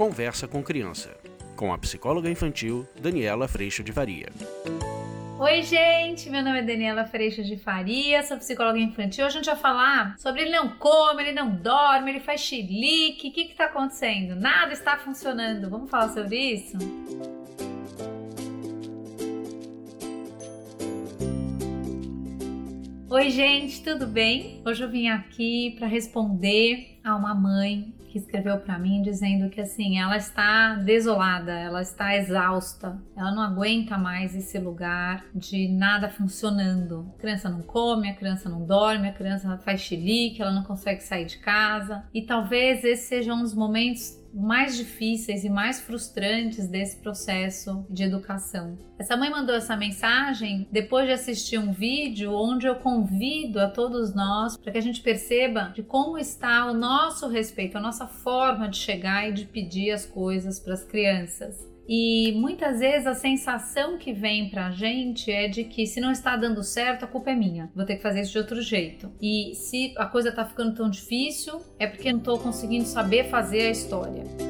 Conversa com Criança, com a psicóloga infantil Daniela Freixo de Varia. Oi, gente! Meu nome é Daniela Freixo de Faria, sou psicóloga infantil. Hoje a gente vai falar sobre ele não come, ele não dorme, ele faz chilique. O que está acontecendo? Nada está funcionando. Vamos falar sobre isso? Oi, gente, tudo bem? Hoje eu vim aqui para responder a uma mãe que escreveu para mim dizendo que assim, ela está desolada, ela está exausta, ela não aguenta mais esse lugar de nada funcionando. A criança não come, a criança não dorme, a criança faz chilique, ela não consegue sair de casa. E talvez esses sejam um os momentos mais difíceis e mais frustrantes desse processo de educação. Essa mãe mandou essa mensagem depois de assistir um vídeo onde eu convido a todos nós para que a gente perceba de como está o nosso respeito, a nossa forma de chegar e de pedir as coisas para as crianças. E muitas vezes a sensação que vem pra gente é de que se não está dando certo, a culpa é minha. Vou ter que fazer isso de outro jeito. E se a coisa tá ficando tão difícil, é porque não tô conseguindo saber fazer a história.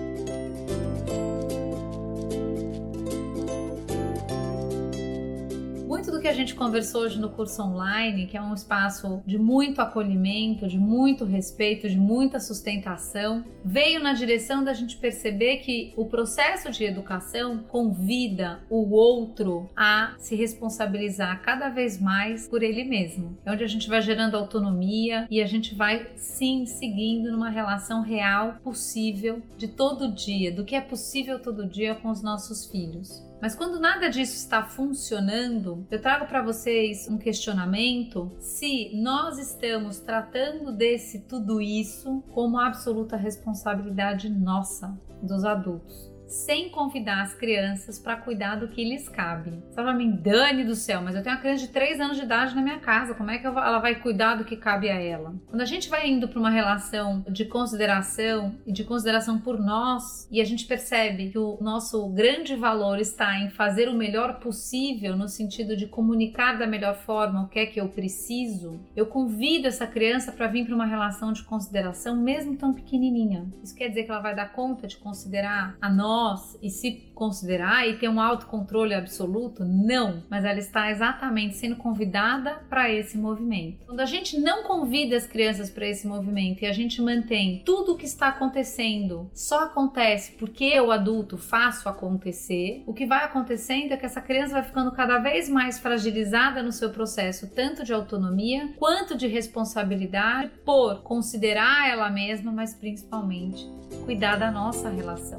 Gente conversou hoje no curso online, que é um espaço de muito acolhimento, de muito respeito, de muita sustentação, veio na direção da gente perceber que o processo de educação convida o outro a se responsabilizar cada vez mais por ele mesmo. É onde a gente vai gerando autonomia e a gente vai sim seguindo numa relação real possível de todo dia, do que é possível todo dia com os nossos filhos. Mas quando nada disso está funcionando, eu trago para vocês um questionamento se nós estamos tratando desse tudo isso como absoluta responsabilidade nossa, dos adultos sem convidar as crianças para cuidar do que lhes cabe. Você fala mim, Dani do céu, mas eu tenho uma criança de 3 anos de idade na minha casa, como é que ela vai cuidar do que cabe a ela? Quando a gente vai indo para uma relação de consideração e de consideração por nós, e a gente percebe que o nosso grande valor está em fazer o melhor possível, no sentido de comunicar da melhor forma o que é que eu preciso, eu convido essa criança para vir para uma relação de consideração, mesmo tão pequenininha. Isso quer dizer que ela vai dar conta de considerar a nós nós e se considerar e ter um autocontrole absoluto? Não, mas ela está exatamente sendo convidada para esse movimento. Quando a gente não convida as crianças para esse movimento e a gente mantém tudo o que está acontecendo só acontece porque eu adulto faço acontecer, o que vai acontecendo é que essa criança vai ficando cada vez mais fragilizada no seu processo, tanto de autonomia quanto de responsabilidade por considerar ela mesma, mas principalmente cuidar da nossa relação.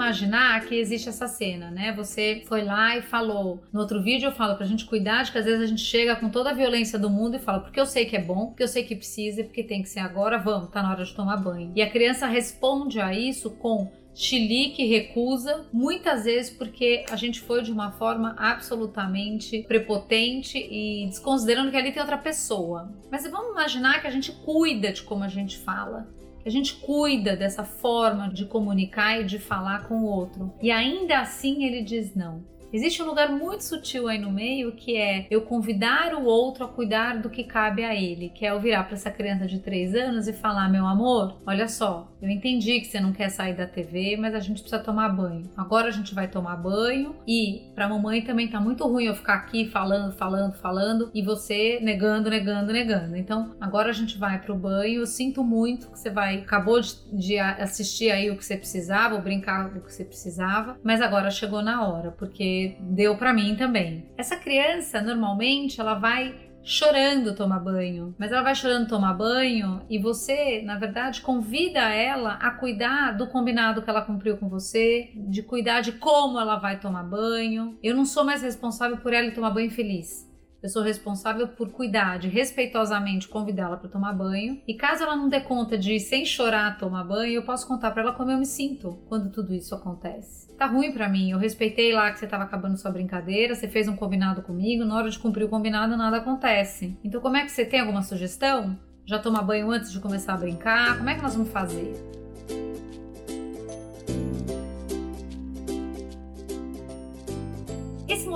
Imaginar que existe essa cena, né? Você foi lá e falou. No outro vídeo eu falo pra gente cuidar de que às vezes a gente chega com toda a violência do mundo e fala porque eu sei que é bom, porque eu sei que precisa, porque tem que ser agora, vamos, tá na hora de tomar banho. E a criança responde a isso com chilique, recusa, muitas vezes porque a gente foi de uma forma absolutamente prepotente e desconsiderando que ali tem outra pessoa. Mas vamos imaginar que a gente cuida de como a gente fala, que a gente cuida dessa forma de comunicar e de falar com o outro. E ainda assim ele diz não. Existe um lugar muito sutil aí no meio que é eu convidar o outro a cuidar do que cabe a ele, que é eu virar para essa criança de 3 anos e falar: meu amor, olha só, eu entendi que você não quer sair da TV, mas a gente precisa tomar banho. Agora a gente vai tomar banho e para mamãe também tá muito ruim eu ficar aqui falando, falando, falando e você negando, negando, negando. Então agora a gente vai pro banho. Eu sinto muito que você vai acabou de, de assistir aí o que você precisava, ou brincar do que você precisava, mas agora chegou na hora porque deu para mim também. Essa criança, normalmente, ela vai chorando tomar banho, mas ela vai chorando tomar banho e você, na verdade, convida ela a cuidar do combinado que ela cumpriu com você, de cuidar de como ela vai tomar banho. Eu não sou mais responsável por ela tomar banho feliz. Eu sou responsável por cuidar de respeitosamente convidá-la para tomar banho. E caso ela não dê conta de sem chorar tomar banho, eu posso contar para ela como eu me sinto quando tudo isso acontece. Tá ruim para mim. Eu respeitei lá que você estava acabando sua brincadeira, você fez um combinado comigo, na hora de cumprir o combinado nada acontece. Então como é que você tem alguma sugestão? Já toma banho antes de começar a brincar? Como é que nós vamos fazer?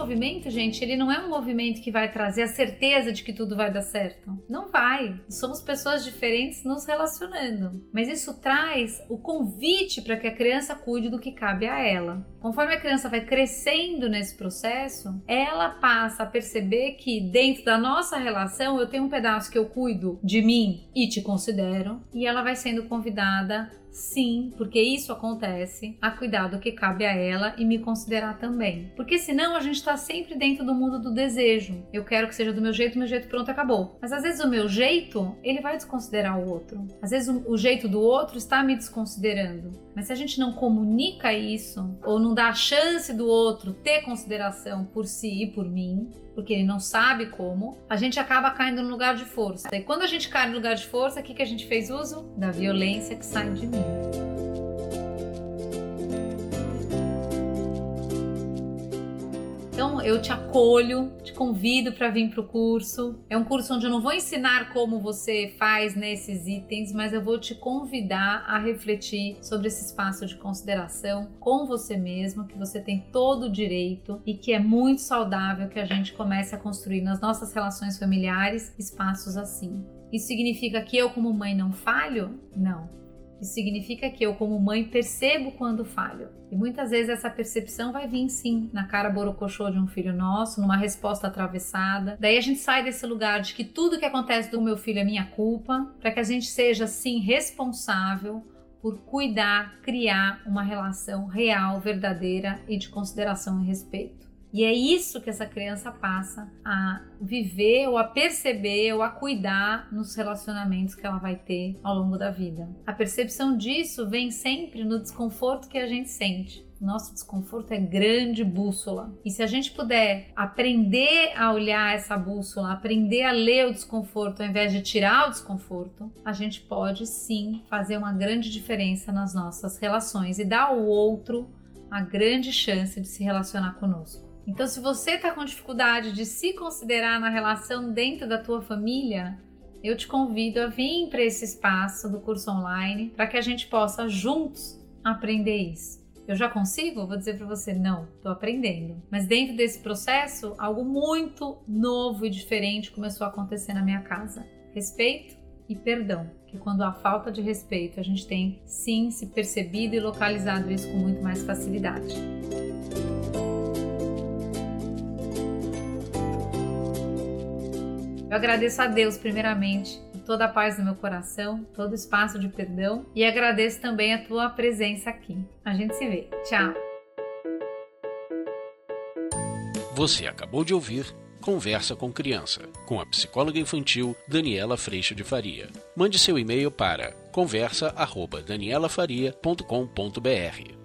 Movimento, gente, ele não é um movimento que vai trazer a certeza de que tudo vai dar certo. Não vai. Somos pessoas diferentes nos relacionando. Mas isso traz o convite para que a criança cuide do que cabe a ela. Conforme a criança vai crescendo nesse processo, ela passa a perceber que dentro da nossa relação eu tenho um pedaço que eu cuido de mim e te considero, e ela vai sendo convidada Sim, porque isso acontece, a cuidar do que cabe a ela e me considerar também. Porque senão a gente está sempre dentro do mundo do desejo. Eu quero que seja do meu jeito, meu jeito pronto, acabou. Mas às vezes o meu jeito, ele vai desconsiderar o outro. Às vezes o, o jeito do outro está me desconsiderando. Mas se a gente não comunica isso, ou não dá a chance do outro ter consideração por si e por mim, porque ele não sabe como, a gente acaba caindo no lugar de força. E quando a gente cai no lugar de força, o que, que a gente fez uso? Da violência que sai de mim. Eu te acolho, te convido para vir para o curso. É um curso onde eu não vou ensinar como você faz nesses itens, mas eu vou te convidar a refletir sobre esse espaço de consideração com você mesmo, que você tem todo o direito e que é muito saudável que a gente comece a construir nas nossas relações familiares espaços assim. Isso significa que eu, como mãe, não falho? Não. Isso significa que eu, como mãe, percebo quando falho. E muitas vezes essa percepção vai vir sim na cara borocochô de um filho nosso, numa resposta atravessada. Daí a gente sai desse lugar de que tudo que acontece do meu filho é minha culpa, para que a gente seja sim responsável por cuidar, criar uma relação real, verdadeira e de consideração e respeito. E é isso que essa criança passa a viver ou a perceber ou a cuidar nos relacionamentos que ela vai ter ao longo da vida. A percepção disso vem sempre no desconforto que a gente sente. Nosso desconforto é grande bússola. E se a gente puder aprender a olhar essa bússola, aprender a ler o desconforto ao invés de tirar o desconforto, a gente pode sim fazer uma grande diferença nas nossas relações e dar ao outro a grande chance de se relacionar conosco. Então, se você está com dificuldade de se considerar na relação dentro da tua família, eu te convido a vir para esse espaço do curso online para que a gente possa juntos aprender isso. Eu já consigo? Vou dizer para você, não, estou aprendendo. Mas dentro desse processo, algo muito novo e diferente começou a acontecer na minha casa: respeito e perdão. Que quando há falta de respeito, a gente tem sim se percebido e localizado isso com muito mais facilidade. Eu agradeço a Deus, primeiramente, toda a paz no meu coração, todo o espaço de perdão e agradeço também a tua presença aqui. A gente se vê. Tchau. Você acabou de ouvir Conversa com Criança, com a psicóloga infantil Daniela Freixo de Faria. Mande seu e-mail para conversa@danielafaria.com.br.